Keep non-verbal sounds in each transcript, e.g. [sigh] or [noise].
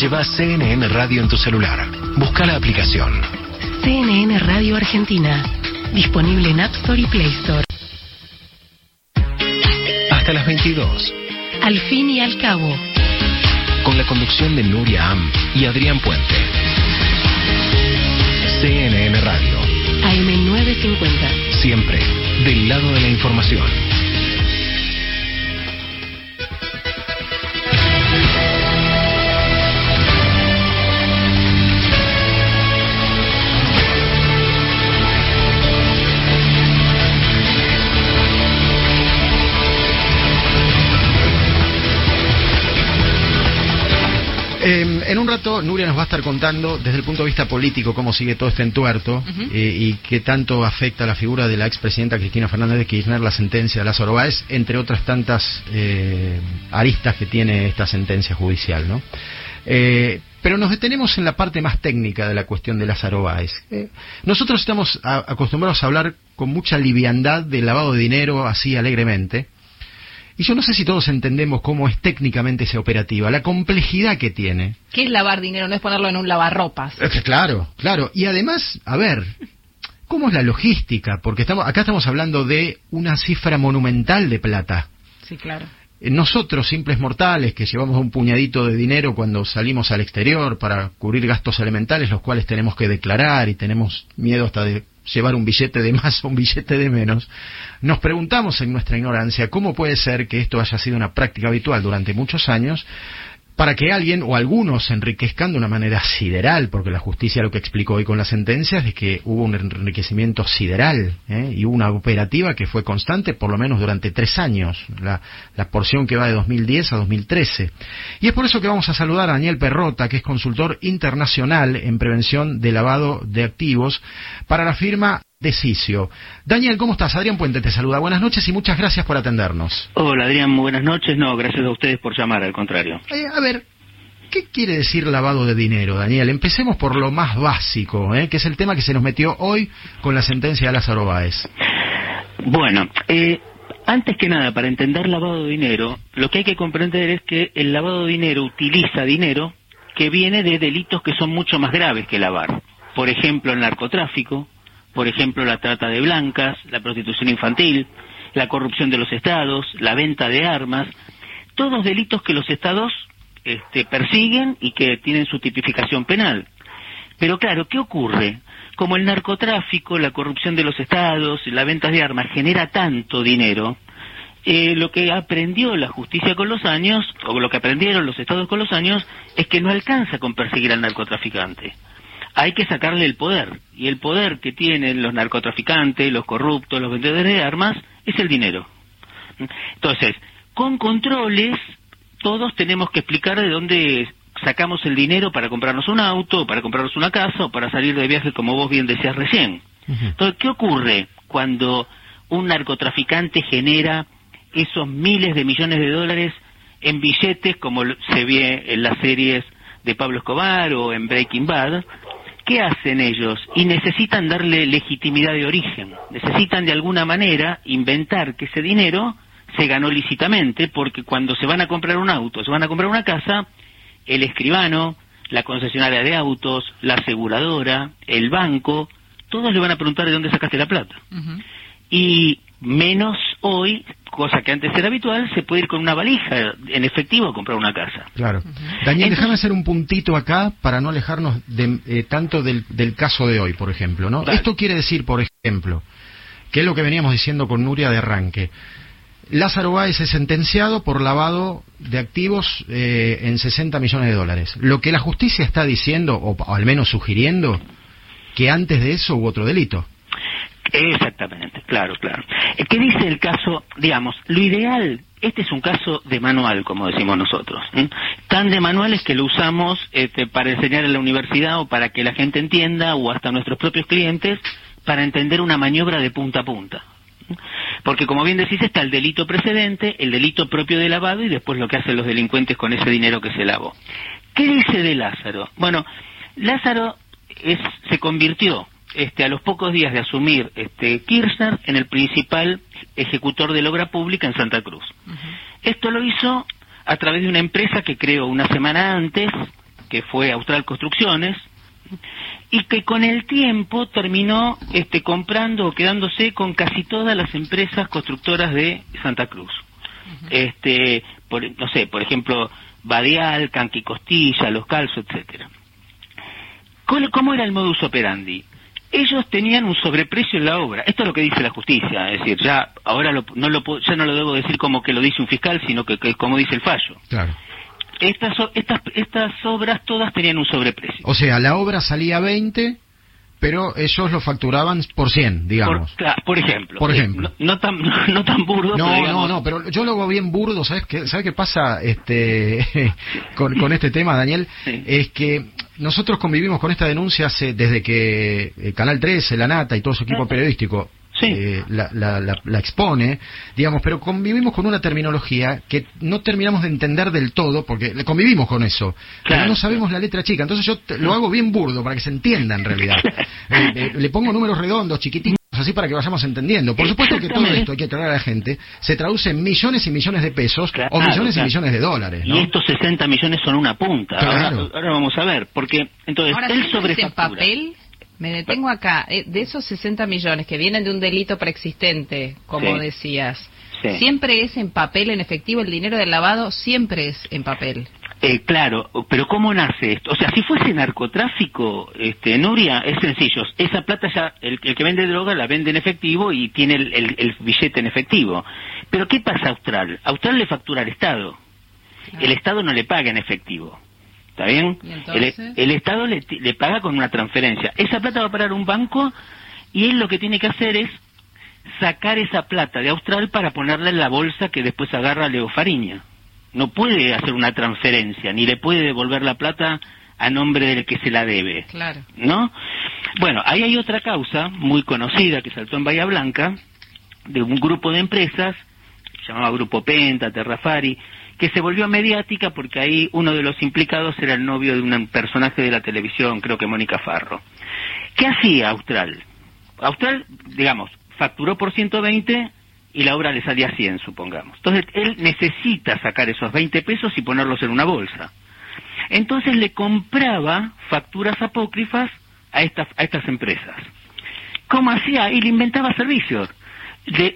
Lleva CNN Radio en tu celular. Busca la aplicación. CNN Radio Argentina. Disponible en App Store y Play Store. Hasta las 22. Al fin y al cabo. Con la conducción de Nuria Am y Adrián Puente. CNN Radio. AM950. Siempre del lado de la información. Rato Nuria nos va a estar contando desde el punto de vista político cómo sigue todo este entuerto eh, y qué tanto afecta a la figura de la expresidenta Cristina Fernández de Kirchner la sentencia de Lázaro Báez, entre otras tantas eh, aristas que tiene esta sentencia judicial, ¿no? Eh, pero nos detenemos en la parte más técnica de la cuestión de Lázaro Báez. Eh, nosotros estamos a- acostumbrados a hablar con mucha liviandad del lavado de dinero así alegremente. Y yo no sé si todos entendemos cómo es técnicamente esa operativa, la complejidad que tiene. ¿Qué es lavar dinero? No es ponerlo en un lavarropas. Es claro, claro. Y además, a ver, ¿cómo es la logística? Porque estamos, acá estamos hablando de una cifra monumental de plata. Sí, claro. Eh, Nosotros, simples mortales, que llevamos un puñadito de dinero cuando salimos al exterior para cubrir gastos elementales, los cuales tenemos que declarar y tenemos miedo hasta de llevar un billete de más o un billete de menos, nos preguntamos en nuestra ignorancia cómo puede ser que esto haya sido una práctica habitual durante muchos años para que alguien o algunos se enriquezcan de una manera sideral, porque la justicia lo que explicó hoy con las sentencias es que hubo un enriquecimiento sideral ¿eh? y hubo una operativa que fue constante por lo menos durante tres años, la, la porción que va de 2010 a 2013. Y es por eso que vamos a saludar a Daniel Perrota, que es consultor internacional en prevención de lavado de activos para la firma Decicio. Daniel, ¿cómo estás? Adrián Puente te saluda. Buenas noches y muchas gracias por atendernos. Hola Adrián, muy buenas noches. No, gracias a ustedes por llamar, al contrario. Eh, a ver, ¿qué quiere decir lavado de dinero, Daniel? Empecemos por lo más básico, ¿eh? que es el tema que se nos metió hoy con la sentencia de Lázaro Báez. Bueno, eh, antes que nada, para entender lavado de dinero, lo que hay que comprender es que el lavado de dinero utiliza dinero que viene de delitos que son mucho más graves que lavar. Por ejemplo, el narcotráfico, por ejemplo, la trata de blancas, la prostitución infantil, la corrupción de los estados, la venta de armas, todos delitos que los estados este, persiguen y que tienen su tipificación penal. Pero claro, ¿qué ocurre? Como el narcotráfico, la corrupción de los estados, la venta de armas genera tanto dinero, eh, lo que aprendió la justicia con los años, o lo que aprendieron los estados con los años, es que no alcanza con perseguir al narcotraficante. Hay que sacarle el poder. Y el poder que tienen los narcotraficantes, los corruptos, los vendedores de armas, es el dinero. Entonces, con controles, todos tenemos que explicar de dónde sacamos el dinero para comprarnos un auto, para comprarnos una casa o para salir de viaje, como vos bien decías recién. Entonces, ¿qué ocurre cuando un narcotraficante genera esos miles de millones de dólares en billetes, como se ve en las series de Pablo Escobar o en Breaking Bad? ¿Qué hacen ellos? Y necesitan darle legitimidad de origen. Necesitan de alguna manera inventar que ese dinero se ganó lícitamente, porque cuando se van a comprar un auto, se van a comprar una casa, el escribano, la concesionaria de autos, la aseguradora, el banco, todos le van a preguntar de dónde sacaste la plata. Y menos hoy, cosa que antes era habitual, se puede ir con una valija en efectivo a comprar una casa. Claro. Daniel, déjame hacer un puntito acá para no alejarnos de, eh, tanto del, del caso de hoy, por ejemplo. ¿no? Esto quiere decir, por ejemplo, que es lo que veníamos diciendo con Nuria de arranque. Lázaro Báez es sentenciado por lavado de activos eh, en 60 millones de dólares. Lo que la justicia está diciendo, o, o al menos sugiriendo, que antes de eso hubo otro delito. Exactamente, claro, claro. Eh, ¿Qué dice el caso? Digamos, lo ideal, este es un caso de manual, como decimos nosotros. Tan de manual es que lo usamos este, para enseñar en la universidad o para que la gente entienda, o hasta nuestros propios clientes, para entender una maniobra de punta a punta. Porque como bien decís, está el delito precedente, el delito propio de lavado y después lo que hacen los delincuentes con ese dinero que se lavó. ¿Qué dice de Lázaro? Bueno, Lázaro es, se convirtió este, a los pocos días de asumir este, Kirchner en el principal ejecutor de la obra pública en Santa Cruz. Esto lo hizo a través de una empresa que creó una semana antes que fue Austral Construcciones, y que con el tiempo terminó este, comprando o quedándose con casi todas las empresas constructoras de Santa Cruz. este, por, no sé, por ejemplo, Badial, Canqui Costilla, Los Calzos, etcétera. ¿Cómo era el modus operandi? Ellos tenían un sobreprecio en la obra. Esto es lo que dice la justicia, es decir, ya ahora no lo ya no lo debo decir como que lo dice un fiscal, sino que, que como dice el fallo. Claro. Estas, estas, estas obras todas tenían un sobreprecio. O sea, la obra salía 20, pero ellos lo facturaban por 100, digamos. Por, ejemplo. Por ejemplo. no, tan, [laughs] no, tan burdo. No, no, no, pero yo lo hago bien burdo, ¿sabes qué, ¿sabes qué pasa este, [laughs] con, con este tema, Daniel? Es que nosotros convivimos con esta denuncia hace, desde que el Canal 13, La Nata y todo su equipo periodístico eh, la, la, la, expone, digamos, pero convivimos con una terminología que no terminamos de entender del todo, porque convivimos con eso, pero no sabemos la letra chica. Entonces yo lo hago bien burdo para que se entienda en realidad. [laughs] Eh, eh, le pongo números redondos, chiquititos, así para que vayamos entendiendo. Por supuesto que todo esto, hay que aclarar a la gente, se traduce en millones y millones de pesos o millones y millones de dólares. Y estos 60 millones son una punta. Ahora, vamos a ver, porque entonces el sobre papel me detengo acá. Eh, de esos 60 millones que vienen de un delito preexistente, como decías, ¿siempre es en papel, en efectivo? ¿El dinero del lavado siempre es en papel? Eh, claro, pero ¿cómo nace esto? O sea, si fuese narcotráfico, este, Nuria, es sencillo. Esa plata ya, el, que vende droga la vende en efectivo y tiene el, billete en efectivo. Pero ¿qué pasa a Austral? Austral le factura al Estado. El Estado no le paga en efectivo. ¿Está bien? El, Estado le, paga con una transferencia. Esa plata va a parar un banco y él lo que tiene que hacer es sacar esa plata de Austral para ponerla en la bolsa que después agarra Leo Fariña. No puede hacer una transferencia, ni le puede devolver la plata a nombre del que se la debe. Claro. ¿No? Bueno, ahí hay otra causa muy conocida que saltó en Bahía Blanca, de un grupo de empresas, se llamaba Grupo Penta, Terrafari, que se volvió mediática porque ahí uno de los implicados era el novio de un personaje de la televisión, creo que Mónica Farro. ¿Qué hacía Austral? Austral, digamos, facturó por 120 y la obra le salía 100, supongamos. Entonces, él necesita sacar esos 20 pesos y ponerlos en una bolsa. Entonces le compraba facturas apócrifas a estas, a estas empresas. ¿Cómo hacía? Y le inventaba servicios.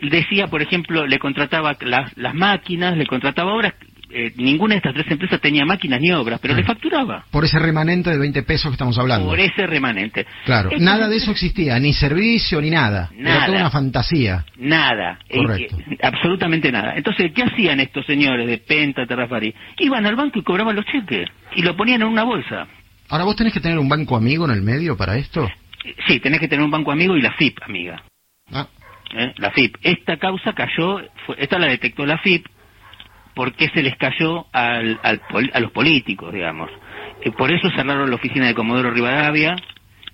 decía, por ejemplo, le contrataba las máquinas, le contrataba obras eh, ninguna de estas tres empresas tenía máquinas ni obras, pero le facturaba. Por ese remanente de 20 pesos que estamos hablando. Por ese remanente. Claro, nada de eso existía, ni servicio ni nada. nada Era toda una fantasía. Nada. Eh, Correcto. Eh, absolutamente nada. Entonces, ¿qué hacían estos señores de Penta, Terrafari? Iban al banco y cobraban los cheques y lo ponían en una bolsa. Ahora, ¿vos tenés que tener un banco amigo en el medio para esto? Sí, tenés que tener un banco amigo y la FIP, amiga. Ah. La FIP. Esta causa cayó, esta la detectó la FIP, por qué se les cayó al, a los políticos, digamos. Eh, por eso cerraron la oficina de Comodoro Rivadavia,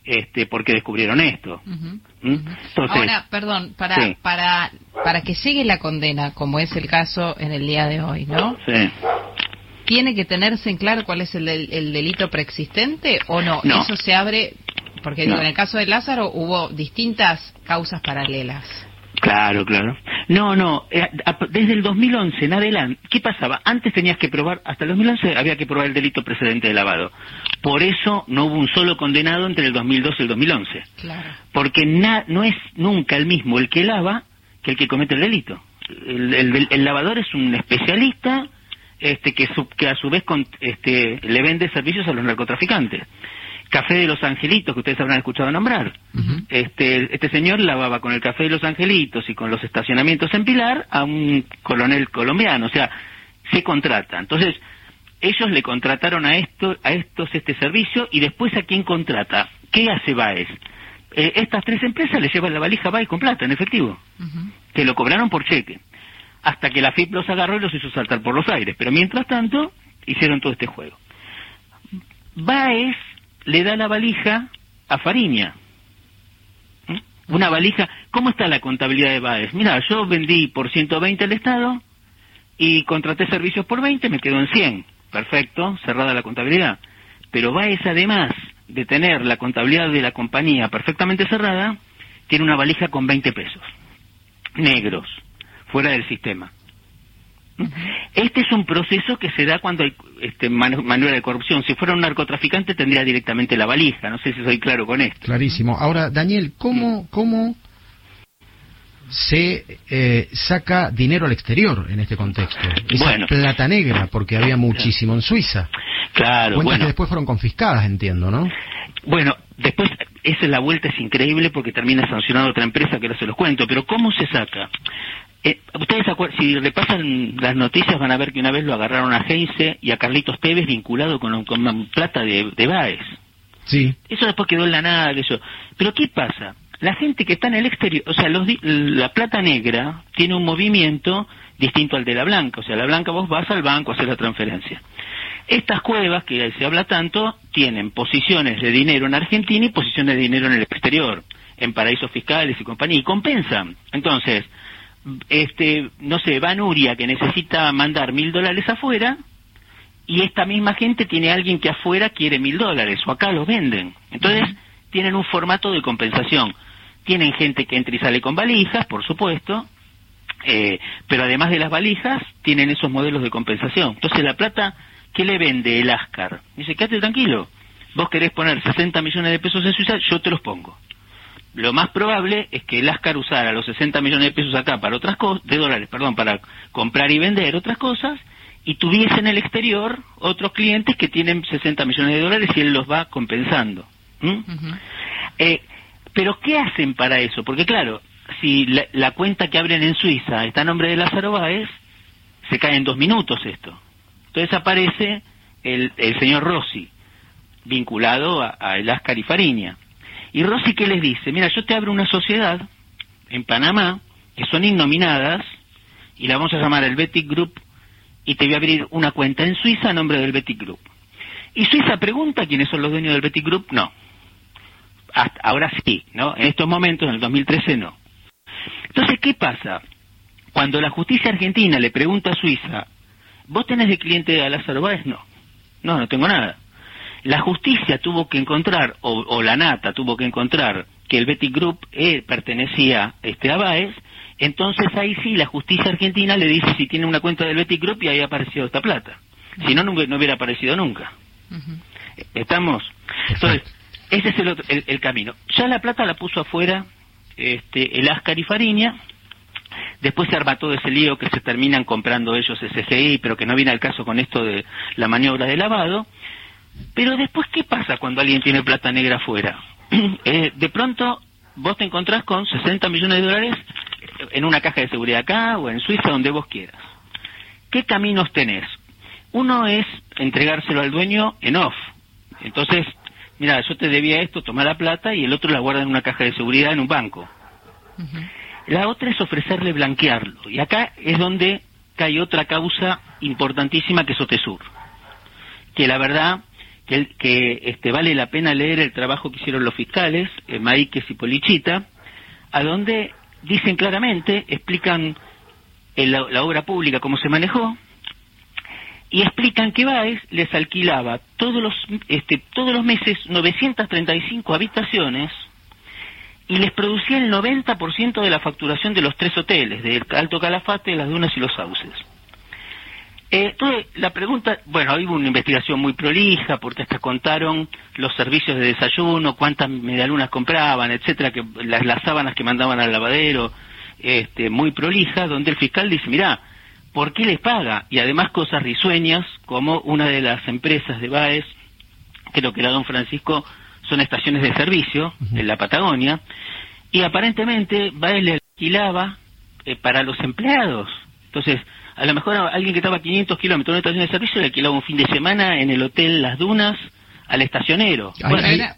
este, porque descubrieron esto. ¿Mm? Ahora, perdón, para, para, para que llegue la condena, como es el caso en el día de hoy, ¿no? Sí. ¿Tiene que tenerse en claro cuál es el, el delito preexistente o no? Eso se abre, porque en el caso de Lázaro hubo distintas causas paralelas. Claro, claro. No, no, eh, desde el 2011 en adelante, ¿qué pasaba? Antes tenías que probar, hasta el 2011 había que probar el delito precedente de lavado. Por eso no hubo un solo condenado entre el 2012 y el 2011. Claro. Porque no es nunca el mismo el que lava que el que comete el delito. El, lavador es un especialista este, que, que a su vez este, le vende servicios a los narcotraficantes. Café de los Angelitos, que ustedes habrán escuchado nombrar. este, este señor lavaba con el Café de los Angelitos y con los estacionamientos en Pilar a un coronel colombiano, o sea, se contrata. Entonces, ellos le contrataron a, esto, a estos este servicio y después a quién contrata. ¿Qué hace Baez? Eh, estas tres empresas le llevan la valija Baez con plata, en efectivo, que lo cobraron por cheque, hasta que la FIP los agarró y los hizo saltar por los aires. Pero mientras tanto, hicieron todo este juego. Baez le da la valija a Fariña. ¿Mm? Una valija, ¿cómo está la contabilidad de Baez? Mira, yo vendí por 120 al Estado y contraté servicios por 20, me quedo en 100. Perfecto, cerrada la contabilidad. Pero Baez, además de tener la contabilidad de la compañía perfectamente cerrada, tiene una valija con 20 pesos, negros, fuera del sistema. Este es un proceso que se da cuando hay este, maniobra de corrupción. Si fuera un narcotraficante tendría directamente la valija. No sé si soy claro con esto. Clarísimo. Ahora, Daniel, ¿cómo, cómo se eh, saca dinero al exterior en este contexto? Esa plata negra, porque había muchísimo en Suiza. Claro, Cuentas que después fueron confiscadas, entiendo, ¿no? Bueno, después, esa es la vuelta, es increíble porque termina sancionando otra empresa que no se los cuento, pero ¿cómo se saca? Eh, ustedes, si repasan las noticias, van a ver que una vez lo agarraron a Heinze y a Carlitos Tevez vinculado con, con plata de, de Baez. Sí. Eso después quedó en la nada, de eso. Pero ¿qué pasa? La gente que está en el exterior, o sea, la plata negra tiene un movimiento distinto al de la blanca. O sea, la blanca vos vas al banco a hacer la transferencia. Estas cuevas, que se habla tanto, tienen posiciones de dinero en Argentina y posiciones de dinero en el exterior, en paraísos fiscales y compañía, y compensan. Entonces, este, no sé, va Nuria que necesita mandar mil dólares afuera y esta misma gente tiene alguien que afuera quiere mil dólares o acá los venden. Entonces tienen un formato de compensación. Tienen gente que entra y sale con valijas, por supuesto, eh, pero además de las valijas tienen esos modelos de compensación. Entonces la plata, ¿qué le vende el Ascar? Dice, quédate tranquilo, vos querés poner 60 millones de pesos en Suiza, yo te los pongo lo más probable es que el Ascar usara los 60 millones de pesos acá para otras cosas, de dólares, perdón, para comprar y vender otras cosas, y tuviese en el exterior otros clientes que tienen 60 millones de dólares y él los va compensando. Eh, pero ¿qué hacen para eso? Porque claro, si la, cuenta que abren en Suiza está a nombre de Lázaro Báez, se cae en dos minutos esto. Entonces aparece el, señor Rossi, vinculado a, el Ascar y Fariña. Y Rossi, ¿qué les dice? Mira, yo te abro una sociedad en Panamá, que son innominadas, y la vamos a llamar el Betic Group, y te voy a abrir una cuenta en Suiza a nombre del Betic Group. Y Suiza pregunta quiénes son los dueños del Betic Group, no. ahora sí, ¿no? En estos momentos, en el 2013, no. Entonces, ¿qué pasa? Cuando la justicia argentina le pregunta a Suiza, ¿vos tenés de cliente a Lázaro Báez? No. No, no tengo nada la justicia tuvo que encontrar, o, la Nata tuvo que encontrar, que el Betty Group eh, pertenecía este, a Baez, entonces ahí sí la justicia argentina le dice si tiene una cuenta del Betty Group y ahí ha aparecido esta plata. Si no, no, hubiera aparecido nunca. ¿Estamos? Entonces, ese es el, el, camino. Ya la plata la puso afuera este, el Ascar y Fariña, Después se arma todo ese lío que se terminan comprando ellos SGI, pero que no viene al caso con esto de la maniobra de lavado. Pero después, ¿qué pasa cuando alguien tiene plata negra afuera? [clears throat] Eh, de pronto, vos te encontrás con 60 millones de dólares en una caja de seguridad acá o en Suiza, donde vos quieras. ¿Qué caminos tenés? Uno es entregárselo al dueño en off. Entonces, mira, yo te debía esto, toma la plata y el otro la guarda en una caja de seguridad en un banco. La otra es ofrecerle blanquearlo. Y acá es donde cae otra causa importantísima que es Otesur. Que la verdad que, que este, vale la pena leer el trabajo que hicieron los fiscales, eh, Maíquez y Polichita, a donde dicen claramente, explican la, obra pública cómo se manejó, y explican que Baez les alquilaba todos los, este, todos los meses 935 habitaciones y les producía el 90% de la facturación de los tres hoteles, de Alto Calafate, Las Dunas y Los Sauces. Eh, entonces, la pregunta, bueno, hubo una investigación muy prolija porque hasta contaron los servicios de desayuno, cuántas medialunas compraban, etcétera, que las, sábanas que mandaban al lavadero, este, muy prolija, donde el fiscal dice, mira, ¿por qué les paga? Y además cosas risueñas, como una de las empresas de Baez, creo que era Don Francisco, son estaciones de servicio en la Patagonia, y aparentemente Baez le alquilaba eh, para los empleados. Entonces, a lo mejor alguien que estaba a 500 kilómetros de una estación de servicio le alquilaba un fin de semana en el hotel Las Dunas al estacionero.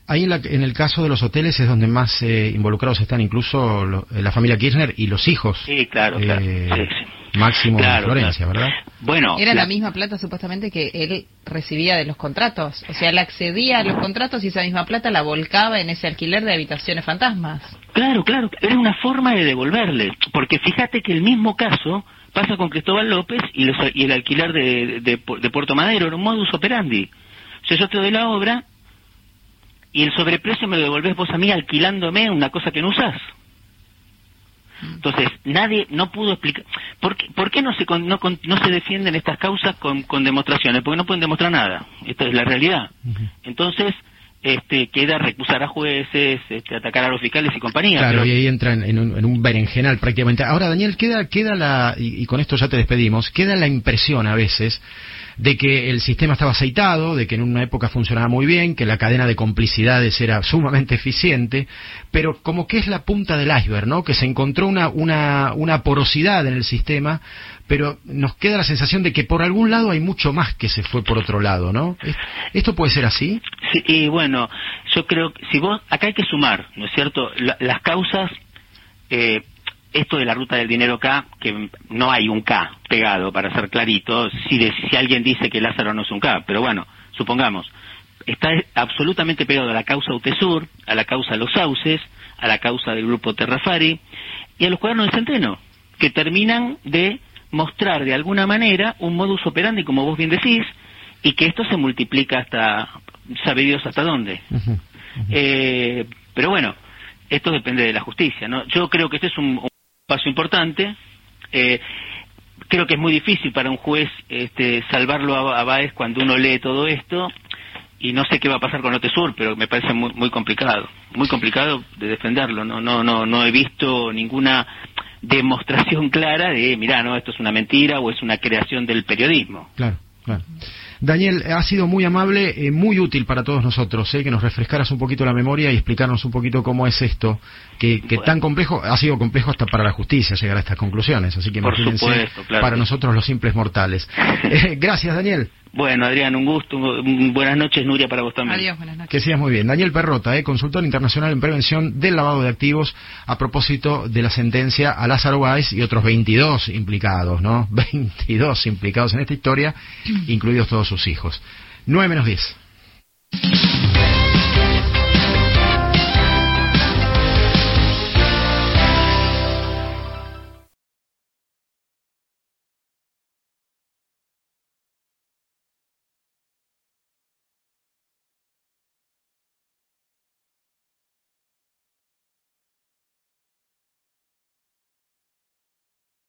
Ahí, en, el caso de los hoteles es donde más eh, involucrados están incluso eh, la familia Kirchner y los hijos. Sí, claro, claro. Eh, Máximo Florencia, ¿verdad? Bueno, era la... misma plata supuestamente que él recibía de los contratos, o sea, él accedía a los contratos y esa misma plata la volcaba en ese alquiler de habitaciones fantasmas. Claro, claro, era una forma de devolverle, porque fíjate que el mismo caso pasa con Cristóbal López y, el alquiler de, de, Puerto Madero, era un modus operandi. O sea, yo te doy la obra y el sobreprecio me lo devolvés vos a mí alquilándome una cosa que no usás. Entonces, nadie no pudo explicar. ¿Por qué, por qué no, se, no, no, se defienden estas causas con, con, demostraciones? Porque no pueden demostrar nada. Esta es la realidad. Entonces, este, queda recusar a jueces, este, atacar a los fiscales y compañía. Claro, y ahí entra en, un, en, un, berenjenal prácticamente. Ahora, Daniel, queda, queda la, y, con esto ya te despedimos, queda la impresión a veces de que el sistema estaba aceitado, de que en una época funcionaba muy bien, que la cadena de complicidades era [laughs] sumamente eficiente, pero como que es la punta del iceberg, ¿no? Que se encontró una, una, una porosidad en el sistema, pero nos queda la sensación de que por algún lado hay mucho más que se fue por otro lado, ¿no? ¿Esto puede ser así? Sí, y bueno, yo creo que si vos, acá hay que sumar, ¿no es cierto? las causas, eh, esto de la ruta del dinero K, que no hay un K pegado, para ser clarito, si, si alguien dice que Lázaro no es un K, pero bueno, supongamos, está absolutamente pegado a la causa UTESUR, a la causa Los Sauces, a la causa del grupo Terrafari y a los cuadernos de Centeno, que terminan de mostrar de alguna manera un modus operandi, como vos bien decís, y que esto se multiplica hasta, sabe Dios hasta dónde. Eh, pero bueno, esto depende de la justicia, ¿no? Yo creo que este es un, paso importante. Eh, creo que es muy difícil para un juez este, salvarlo a, a Baez cuando uno lee todo esto y no sé qué va a pasar con Otesur, pero me parece muy, muy complicado, muy complicado de defenderlo. No, no, no, no he visto ninguna demostración clara de, mira, no, esto es una mentira o es una creación del periodismo. Claro, claro. Daniel, ha sido muy amable, eh, muy útil para todos nosotros, eh, que nos refrescaras un poquito la memoria y explicarnos un poquito cómo es esto, que, tan complejo, ha sido complejo hasta para la justicia llegar a estas conclusiones, así que imagínense para nosotros los simples mortales. [laughs] Eh, gracias, Daniel. Bueno, Adrián, un gusto. Buenas noches, Nuria, para vos también. Adiós, buenas noches. Que seas muy bien. Daniel Perrota, eh, consultor internacional en prevención del lavado de activos a propósito de la sentencia a Lázaro Báez y otros 22 implicados, ¿no? [laughs] 22 implicados en esta historia, [clears throat] incluidos todos sus hijos. 9 menos 10.